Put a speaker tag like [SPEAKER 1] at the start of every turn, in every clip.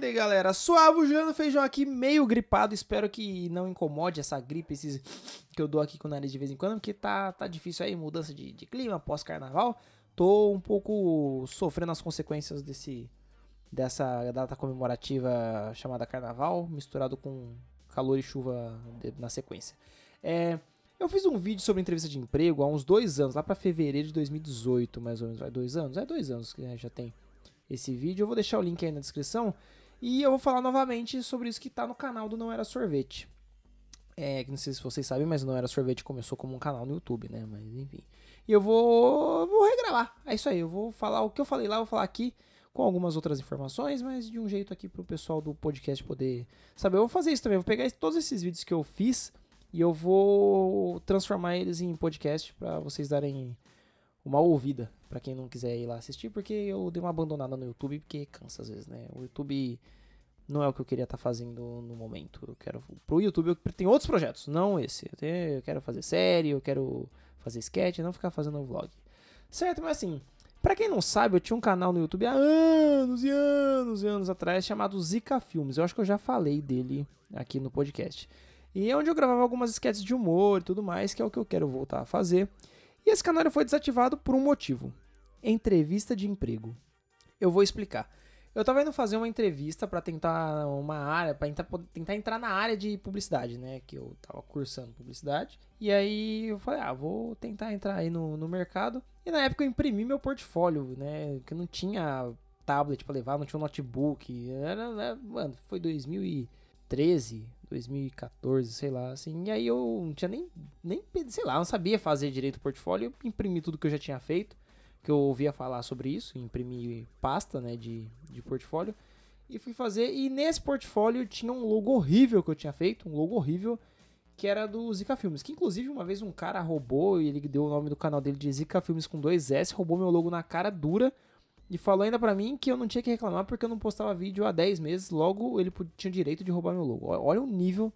[SPEAKER 1] aí, galera, suave o Juliano Feijão aqui, meio gripado. Espero que não incomode essa gripe esses que eu dou aqui com o nariz de vez em quando, porque tá, tá difícil aí, mudança de, de clima pós-carnaval. Tô um pouco sofrendo as consequências desse dessa data comemorativa chamada Carnaval, misturado com calor e chuva na sequência. É, eu fiz um vídeo sobre entrevista de emprego há uns dois anos, lá para fevereiro de 2018, mais ou menos. Vai dois anos? É dois anos que né, já tem esse vídeo. Eu vou deixar o link aí na descrição. E eu vou falar novamente sobre isso que tá no canal do Não Era Sorvete. É, que não sei se vocês sabem, mas Não Era Sorvete começou como um canal no YouTube, né? Mas enfim. E eu vou, vou regravar. É isso aí, eu vou falar o que eu falei lá, eu vou falar aqui com algumas outras informações, mas de um jeito aqui pro pessoal do podcast poder saber. Eu vou fazer isso também, eu vou pegar todos esses vídeos que eu fiz e eu vou transformar eles em podcast para vocês darem uma ouvida para quem não quiser ir lá assistir, porque eu dei uma abandonada no YouTube, porque cansa às vezes, né? O YouTube não é o que eu queria estar tá fazendo no momento. Eu quero pro YouTube eu tenho outros projetos, não esse. Eu, tenho, eu quero fazer série, eu quero fazer sketch, não ficar fazendo vlog. Certo, mas assim, para quem não sabe, eu tinha um canal no YouTube há anos e anos e anos atrás chamado Zika Filmes. Eu acho que eu já falei dele aqui no podcast. E é onde eu gravava algumas sketches de humor e tudo mais, que é o que eu quero voltar a fazer. E esse canal foi desativado por um motivo: entrevista de emprego. Eu vou explicar. Eu tava indo fazer uma entrevista para tentar uma área, para tentar, entrar na área de publicidade, né? Que eu tava cursando publicidade. E aí eu falei, ah, vou tentar entrar aí no, no mercado. E na época eu imprimi meu portfólio, né? Que não tinha tablet para levar, não tinha um notebook. Era, né? Mano, foi 2013, 2014, sei lá, assim. E aí eu não tinha nem, nem, sei lá, não sabia fazer direito o portfólio. Eu imprimi tudo que eu já tinha feito que eu ouvia falar sobre isso, imprimi pasta, né, de, de portfólio, e fui fazer, e nesse portfólio tinha um logo horrível que eu tinha feito, um logo horrível, que era do Zika Filmes, que inclusive uma vez um cara roubou, e ele deu o nome do canal dele de Zika Filmes com dois S, roubou meu logo na cara dura, e falou ainda pra mim que eu não tinha que reclamar porque eu não postava vídeo há 10 meses, logo ele tinha o direito de roubar meu logo. Olha o nível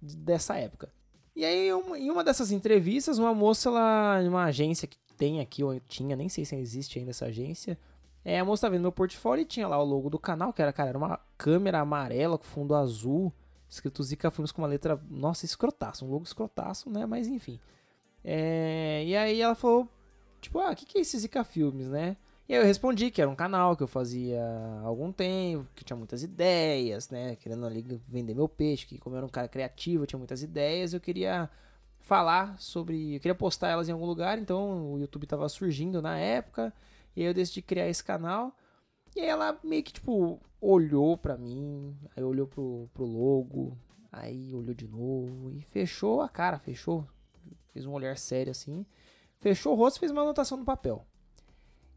[SPEAKER 1] dessa época. E aí, em uma dessas entrevistas, uma moça lá, uma agência que tem aqui, ou tinha, nem sei se existe ainda essa agência. É, a moça tá vendo meu portfólio e tinha lá o logo do canal, que era, cara, era uma câmera amarela com fundo azul, escrito Zika Filmes com uma letra, nossa, escrotaço, um logo escrotaço, né? Mas enfim. É, e aí ela falou, tipo, ah, o que, que é esse Zika Filmes, né? E aí eu respondi que era um canal que eu fazia há algum tempo, que tinha muitas ideias, né? Querendo ali vender meu peixe, que como eu era um cara criativo, eu tinha muitas ideias, eu queria falar sobre. Eu queria postar elas em algum lugar, então o YouTube tava surgindo na época. E aí eu decidi criar esse canal. E aí ela meio que, tipo, olhou pra mim, aí olhou pro, pro logo, aí olhou de novo e fechou a cara, fechou. Fez um olhar sério assim. Fechou o rosto e fez uma anotação no papel.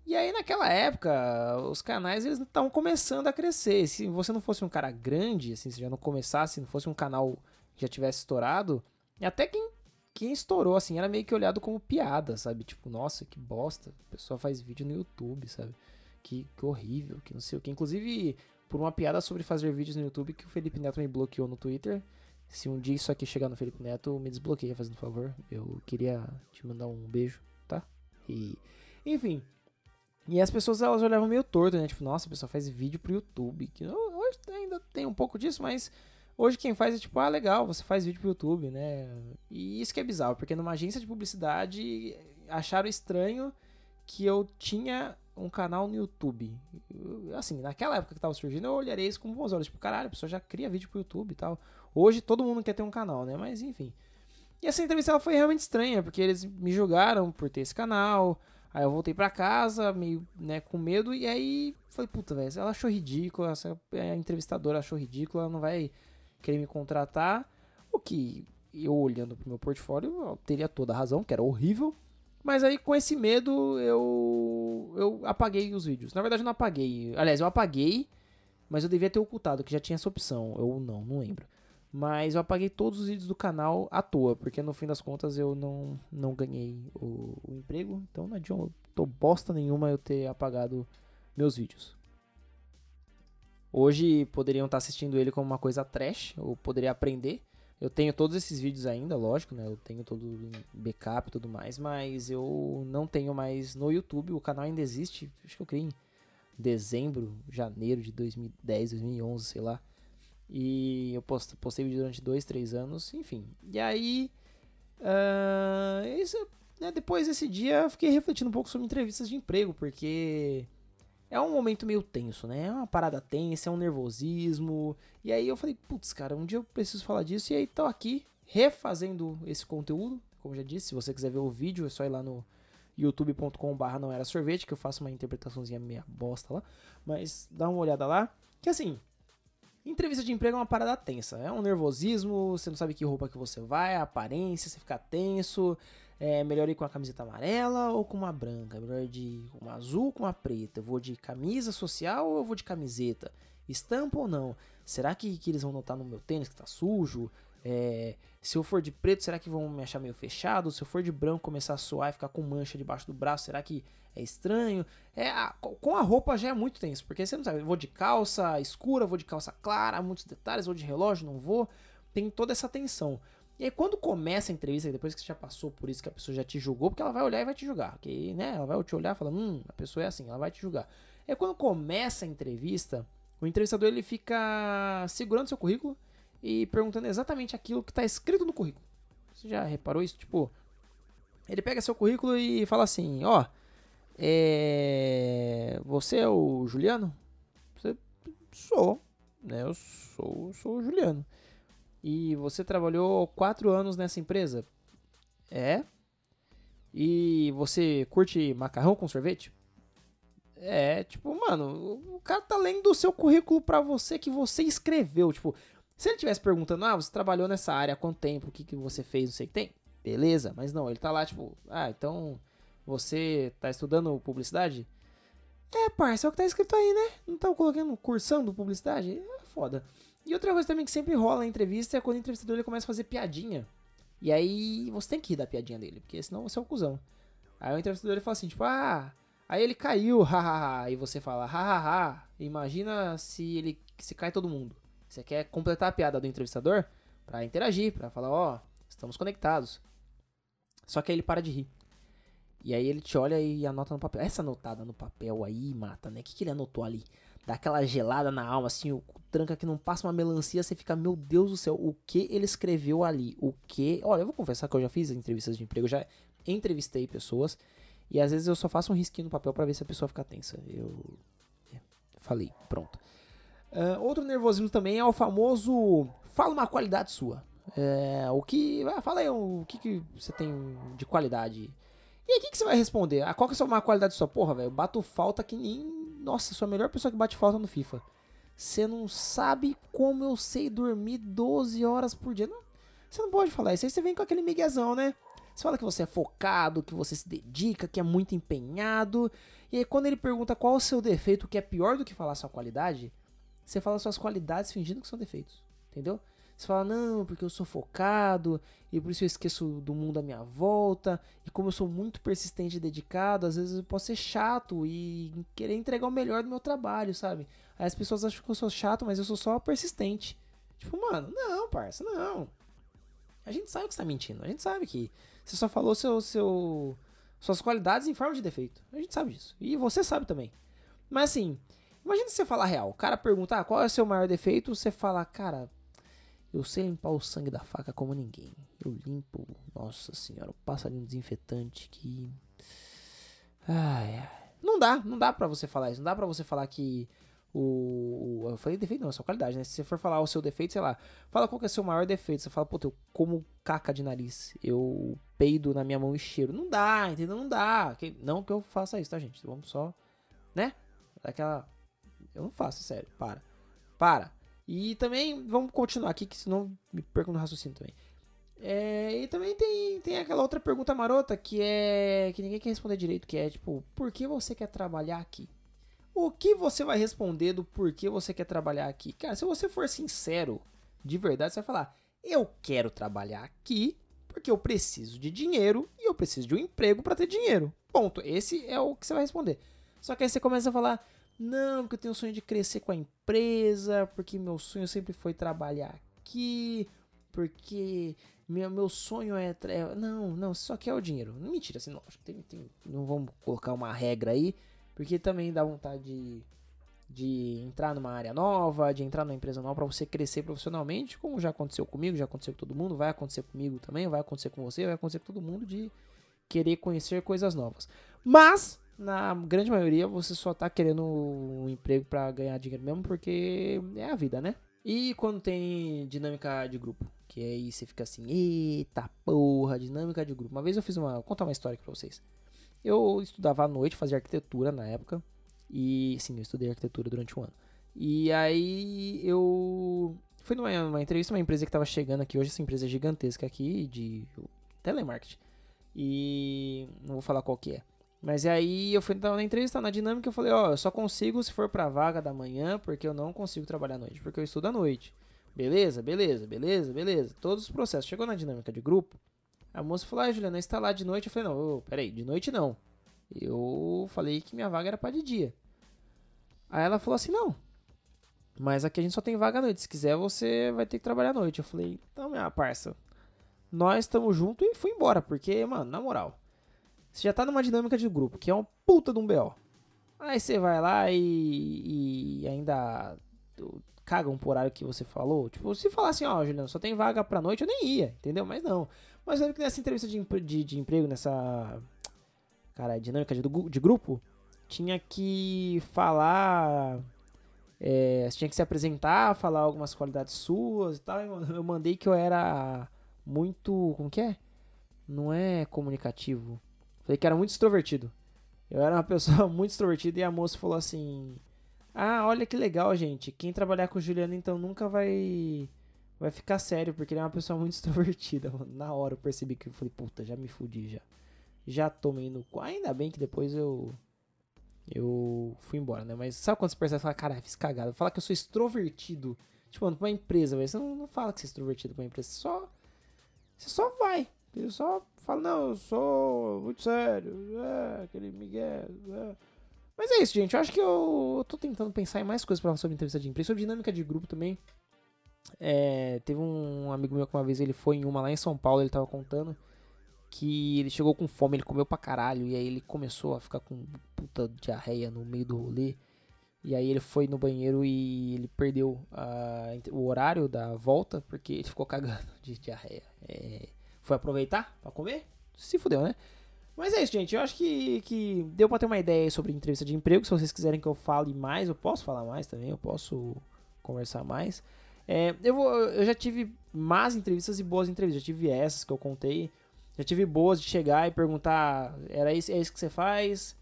[SPEAKER 1] E aí naquela época, os canais eles estavam começando a crescer. Se você não fosse um cara grande, assim, se já não começasse, se não fosse um canal que já tivesse estourado, até quem quem estourou, assim, era meio que olhado como piada, sabe? Tipo, nossa, que bosta. A pessoa faz vídeo no YouTube, sabe? Que, que horrível, que não sei o que. Inclusive, por uma piada sobre fazer vídeos no YouTube que o Felipe Neto me bloqueou no Twitter. Se um dia isso aqui chegar no Felipe Neto, me desbloqueia, fazendo favor. Eu queria te mandar um beijo, tá? E. Enfim. E as pessoas elas olhavam meio torto, né? Tipo, nossa, a pessoa faz vídeo pro YouTube. Que hoje ainda tem um pouco disso, mas Hoje quem faz é tipo, ah, legal, você faz vídeo pro YouTube, né? E isso que é bizarro, porque numa agência de publicidade acharam estranho que eu tinha um canal no YouTube. assim, naquela época que tava surgindo, eu olharia isso com bons olhos. Tipo, caralho, a pessoa já cria vídeo pro YouTube e tal. Hoje todo mundo quer ter um canal, né? Mas enfim. E essa entrevista ela foi realmente estranha, porque eles me julgaram por ter esse canal. Aí eu voltei pra casa, meio, né, com medo. E aí, falei, puta, velho, ela achou ridícula, essa a entrevistadora achou ridícula, ela não vai querer me contratar, o que eu olhando pro meu portfólio eu teria toda a razão, que era horrível. Mas aí com esse medo eu eu apaguei os vídeos. Na verdade eu não apaguei. Aliás, eu apaguei, mas eu devia ter ocultado, que já tinha essa opção. Eu não, não lembro. Mas eu apaguei todos os vídeos do canal à toa, porque no fim das contas eu não, não ganhei o, o emprego. Então não adianta bosta nenhuma eu ter apagado meus vídeos. Hoje poderiam estar assistindo ele como uma coisa trash, ou poderia aprender. Eu tenho todos esses vídeos ainda, lógico, né? Eu tenho todo em backup e tudo mais, mas eu não tenho mais no YouTube. O canal ainda existe, acho que eu criei em dezembro, janeiro de 2010, 2011, sei lá. E eu postei, vídeo durante dois, três anos, enfim. E aí, uh, isso, né, depois desse dia, eu fiquei refletindo um pouco sobre entrevistas de emprego, porque é um momento meio tenso, né? É uma parada tensa, é um nervosismo. E aí eu falei, putz, cara, um dia eu preciso falar disso. E aí tô aqui refazendo esse conteúdo. Como já disse, se você quiser ver o vídeo, é só ir lá no youtube.com/barra não era sorvete, que eu faço uma interpretaçãozinha meia bosta lá. Mas dá uma olhada lá. Que assim, entrevista de emprego é uma parada tensa. É um nervosismo, você não sabe que roupa que você vai, a aparência, você fica tenso. É melhor ir com a camiseta amarela ou com uma branca? É melhor ir de uma azul ou com uma preta? Eu vou de camisa social ou eu vou de camiseta? Estampa ou não? Será que, que eles vão notar no meu tênis que tá sujo? É, se eu for de preto, será que vão me achar meio fechado? Se eu for de branco, começar a suar e ficar com mancha debaixo do braço, será que é estranho? É, a, com a roupa já é muito tenso, porque você não sabe, vou de calça escura, vou de calça clara, muitos detalhes, vou de relógio, não vou. Tem toda essa tensão. E aí quando começa a entrevista, depois que você já passou por isso, que a pessoa já te julgou, porque ela vai olhar e vai te julgar. Que, né, ela vai te olhar e falar, hum, a pessoa é assim, ela vai te julgar. Aí quando começa a entrevista, o entrevistador ele fica segurando seu currículo e perguntando exatamente aquilo que está escrito no currículo. Você já reparou isso? Tipo, ele pega seu currículo e fala assim, ó, é... você é o Juliano? Você sou, né? Eu sou, sou o Juliano. E você trabalhou quatro anos nessa empresa? É. E você curte macarrão com sorvete? É, tipo, mano, o cara tá lendo o seu currículo pra você que você escreveu. Tipo, se ele tivesse perguntando, ah, você trabalhou nessa área há quanto tempo, o que, que você fez, não sei o que tem. Beleza, mas não, ele tá lá, tipo, ah, então você tá estudando publicidade? É, parça, é o que tá escrito aí, né? Não tá colocando, cursando publicidade? É foda. E outra coisa também que sempre rola na entrevista é quando o entrevistador ele começa a fazer piadinha. E aí você tem que rir da piadinha dele, porque senão você é um cuzão. Aí o entrevistador ele fala assim, tipo, ah, aí ele caiu, hahaha. E você fala, hahaha. Imagina se ele se cai todo mundo. Você quer completar a piada do entrevistador para interagir, para falar, ó, oh, estamos conectados. Só que aí ele para de rir. E aí ele te olha e anota no papel. Essa anotada no papel aí mata, né? O que, que ele anotou ali? dá aquela gelada na alma, assim, o tranca que não passa uma melancia, você fica, meu Deus do céu, o que ele escreveu ali? O que. Olha, eu vou confessar que eu já fiz entrevistas de emprego, já entrevistei pessoas, e às vezes eu só faço um risquinho no papel para ver se a pessoa fica tensa. Eu. É, falei, pronto. Uh, outro nervosismo também é o famoso. Fala uma qualidade sua. É, o que. Fala aí o que, que você tem de qualidade. E aí, o que, que você vai responder? Ah, qual que é a uma qualidade sua? Porra, velho, bato falta que nem nossa, sou a melhor pessoa que bate falta no FIFA. Você não sabe como eu sei dormir 12 horas por dia. Você não pode falar isso. Aí você vem com aquele miguezão, né? Você fala que você é focado, que você se dedica, que é muito empenhado. E aí quando ele pergunta qual é o seu defeito, que é pior do que falar sua qualidade, você fala suas qualidades fingindo que são defeitos. Entendeu? Você fala, não, porque eu sou focado e por isso eu esqueço do mundo à minha volta. E como eu sou muito persistente e dedicado, às vezes eu posso ser chato e querer entregar o melhor do meu trabalho, sabe? Aí as pessoas acham que eu sou chato, mas eu sou só persistente. Tipo, mano, não, parça, não. A gente sabe que você tá mentindo. A gente sabe que você só falou seu, seu, suas qualidades em forma de defeito. A gente sabe disso. E você sabe também. Mas assim, imagina você falar real. O cara pergunta, ah, qual é o seu maior defeito? Você fala, cara, eu sei limpar o sangue da faca como ninguém. Eu limpo, nossa senhora, o passarinho desinfetante que. Ai, ai. Não dá, não dá pra você falar isso. Não dá pra você falar que o. Eu falei defeito, não, é sua qualidade, né? Se você for falar o seu defeito, sei lá, fala qual que é o seu maior defeito. Você fala, pô, eu como caca de nariz. Eu peido na minha mão e cheiro. Não dá, entendeu? Não dá. Não que eu faça isso, tá, gente? Vamos só. Né? Daquela. Eu não faço, sério. Para. Para. E também, vamos continuar aqui, que senão me perco no raciocínio também. É, e também tem, tem aquela outra pergunta marota que é. que ninguém quer responder direito, que é tipo, por que você quer trabalhar aqui? O que você vai responder do porquê você quer trabalhar aqui? Cara, se você for sincero, de verdade, você vai falar: eu quero trabalhar aqui porque eu preciso de dinheiro e eu preciso de um emprego para ter dinheiro. Ponto. Esse é o que você vai responder. Só que aí você começa a falar: não, porque eu tenho o sonho de crescer com a empresa, porque meu sonho sempre foi trabalhar aqui, porque meu, meu sonho é, é. Não, não, só quer o dinheiro. Mentira, assim, não, tem, tem, não vamos colocar uma regra aí, Porque também dá vontade de, de entrar numa área nova, de entrar numa empresa nova para você crescer profissionalmente, como já aconteceu comigo, já aconteceu com todo mundo, vai acontecer comigo também, vai acontecer com você, vai acontecer com todo mundo de querer conhecer coisas novas. Mas, na grande maioria, você só tá querendo um emprego para ganhar dinheiro mesmo, porque é a vida, né? E quando tem dinâmica de grupo, que aí você fica assim, eita porra, dinâmica de grupo. Uma vez eu fiz uma, vou contar uma história aqui pra vocês. Eu estudava à noite, fazia arquitetura na época, e sim, eu estudei arquitetura durante um ano. E aí eu fui numa, numa entrevista, uma empresa que estava chegando aqui hoje, essa empresa gigantesca aqui de telemarketing. E não vou falar qual que é. Mas aí eu fui na entrevista, na dinâmica, eu falei, ó, eu só consigo se for pra vaga da manhã, porque eu não consigo trabalhar à noite, porque eu estudo à noite. Beleza, beleza, beleza, beleza. Todos os processos. Chegou na dinâmica de grupo, a moça falou, ah, Juliana, está lá de noite. Eu falei, não, oh, peraí, de noite não. Eu falei que minha vaga era pra de dia. Aí ela falou assim, não, mas aqui a gente só tem vaga à noite. Se quiser, você vai ter que trabalhar à noite. Eu falei, então, minha parça, nós estamos juntos e fui embora, porque, mano, na moral, você já tá numa dinâmica de grupo, que é uma puta de um BO. Aí você vai lá e, e ainda cagam por horário que você falou. Tipo, se falar assim, ó, oh, Juliano, só tem vaga pra noite, eu nem ia, entendeu? Mas não. Mas lembro que nessa entrevista de, de, de emprego, nessa. Cara, dinâmica de, de grupo, tinha que falar. É, você tinha que se apresentar, falar algumas qualidades suas e tal. Eu mandei que eu era muito. Como que é? Não é comunicativo. Falei que era muito extrovertido. Eu era uma pessoa muito extrovertida e a moça falou assim: Ah, olha que legal, gente. Quem trabalhar com o Juliano então nunca vai. Vai ficar sério, porque ele é uma pessoa muito extrovertida. Na hora eu percebi que eu falei, puta, já me fudi já. Já tomei no cu. Ainda bem que depois eu. Eu fui embora, né? Mas sabe quando você percebe e fala, cara, fiz cagada. Fala que eu sou extrovertido. Tipo, pra uma empresa, velho. Você não, não fala que você é extrovertido pra uma empresa. Você só você só vai. Ele só fala, não, eu sou muito sério. É, aquele Miguel. É. Mas é isso, gente. Eu acho que eu, eu tô tentando pensar em mais coisas pra falar sobre entrevista de empresa. Sobre dinâmica de grupo também. É, teve um amigo meu que uma vez ele foi em uma lá em São Paulo, ele tava contando que ele chegou com fome, ele comeu pra caralho, e aí ele começou a ficar com puta diarreia no meio do rolê. E aí ele foi no banheiro e ele perdeu o horário da volta porque ele ficou cagando de diarreia. É, foi aproveitar para comer? Se fudeu, né? Mas é isso, gente. Eu acho que, que deu pra ter uma ideia sobre entrevista de emprego. Se vocês quiserem que eu fale mais, eu posso falar mais também. Eu posso conversar mais. É, eu, vou, eu já tive más entrevistas e boas entrevistas. Já tive essas que eu contei. Já tive boas de chegar e perguntar: era isso, é isso que você faz?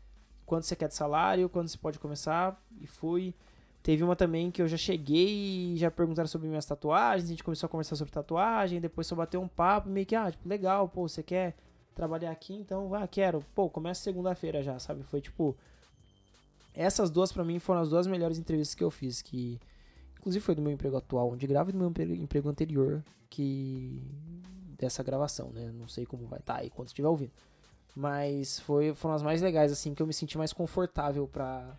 [SPEAKER 1] quanto você quer de salário, quando você pode começar, e fui. Teve uma também que eu já cheguei e já perguntaram sobre minhas tatuagens, a gente começou a conversar sobre tatuagem, depois só bateu um papo, meio que, ah, tipo, legal, pô, você quer trabalhar aqui? Então, ah, quero. Pô, começa segunda-feira já, sabe? Foi tipo. Essas duas para mim foram as duas melhores entrevistas que eu fiz, que inclusive foi do meu emprego atual, onde gravo e do meu emprego anterior, que dessa gravação, né? Não sei como vai estar tá aí quando estiver ouvindo. Mas foi, foram as mais legais, assim, que eu me senti mais confortável pra,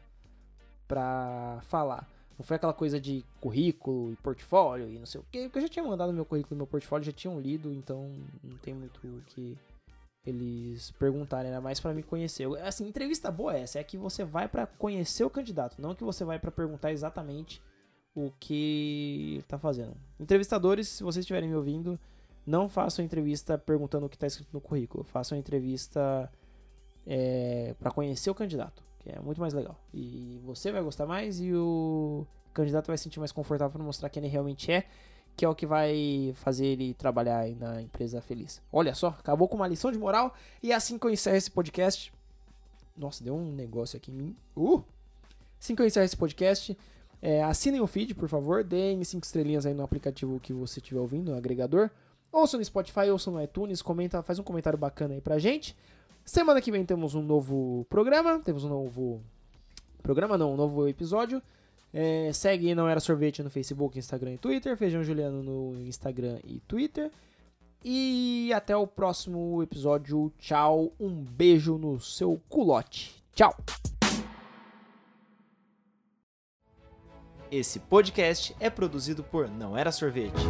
[SPEAKER 1] pra falar. Não foi aquela coisa de currículo e portfólio e não sei o quê, porque eu já tinha mandado meu currículo e meu portfólio, já tinham lido, então não tem muito o que eles perguntarem, era mais para me conhecer. Assim, entrevista boa é essa, é que você vai para conhecer o candidato, não que você vai para perguntar exatamente o que ele tá fazendo. Entrevistadores, se vocês estiverem me ouvindo, não façam entrevista perguntando o que está escrito no currículo. Façam entrevista é, para conhecer o candidato, que é muito mais legal. E você vai gostar mais e o candidato vai se sentir mais confortável para mostrar quem ele realmente é, que é o que vai fazer ele trabalhar na empresa feliz. Olha só, acabou com uma lição de moral e é assim que eu encerro esse podcast. Nossa, deu um negócio aqui em mim. Uh! Assim que eu encerro esse podcast, é, assinem o feed, por favor, deem 5 estrelinhas aí no aplicativo que você estiver ouvindo, no agregador. Ouça no Spotify, ouça no iTunes, comenta, faz um comentário bacana aí pra gente. Semana que vem temos um novo programa, temos um novo programa não, um novo episódio. É, segue Não Era Sorvete no Facebook, Instagram e Twitter, Feijão Juliano no Instagram e Twitter. E até o próximo episódio. Tchau, um beijo no seu culote. Tchau!
[SPEAKER 2] Esse podcast é produzido por Não Era Sorvete.